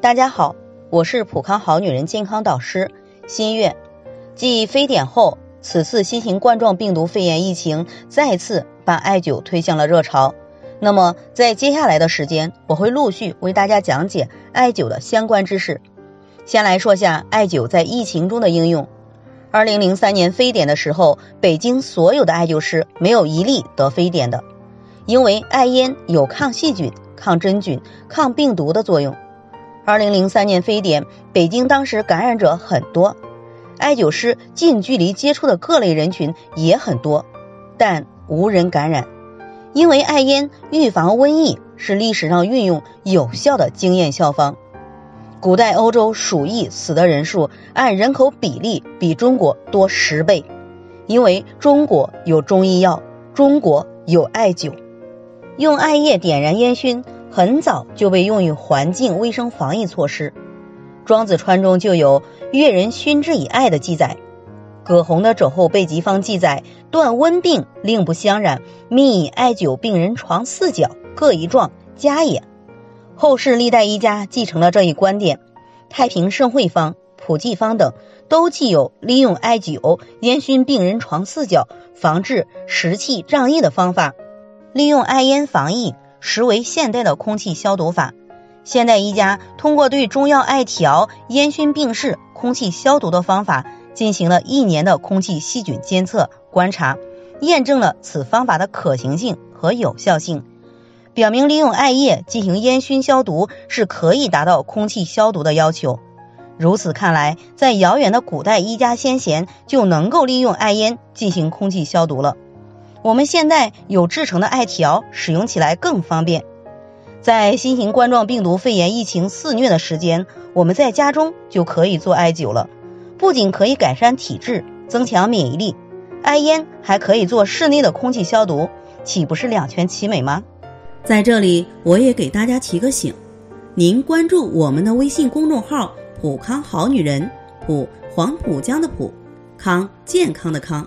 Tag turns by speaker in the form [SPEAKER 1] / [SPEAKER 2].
[SPEAKER 1] 大家好，我是普康好女人健康导师新月。继非典后，此次新型冠状病毒肺炎疫情再次把艾灸推向了热潮。那么，在接下来的时间，我会陆续为大家讲解艾灸的相关知识。先来说下艾灸在疫情中的应用。二零零三年非典的时候，北京所有的艾灸师没有一例得非典的，因为艾烟有抗细菌。抗真菌、抗病毒的作用。二零零三年非典，北京当时感染者很多，艾灸师近距离接触的各类人群也很多，但无人感染。因为艾烟预防瘟疫是历史上运用有效的经验效方。古代欧洲鼠疫死的人数按人口比例比中国多十倍，因为中国有中医药，中国有艾灸。用艾叶点燃烟熏，很早就被用于环境卫生防疫措施。庄子川中就有“越人熏之以艾”的记载。葛洪的《肘后备急方》记载：断温病，令不相染，密以艾灸病人床四角各一状，加也。后世历代医家继承了这一观点，《太平盛会方》《普济方》等都记有利用艾灸烟熏病人床四角，防治湿气胀疫的方法。利用艾烟防疫，实为现代的空气消毒法。现代医家通过对中药艾条、烟熏病室、空气消毒的方法，进行了一年的空气细菌监测观察，验证了此方法的可行性和有效性，表明利用艾叶进行烟熏消毒是可以达到空气消毒的要求。如此看来，在遥远的古代医家先贤就能够利用艾烟进行空气消毒了。我们现在有制成的艾条，使用起来更方便。在新型冠状病毒肺炎疫情肆虐的时间，我们在家中就可以做艾灸了。不仅可以改善体质、增强免疫力，艾烟还可以做室内的空气消毒，岂不是两全其美吗？
[SPEAKER 2] 在这里，我也给大家提个醒：您关注我们的微信公众号“普康好女人”，普黄浦江的浦，康健康的康。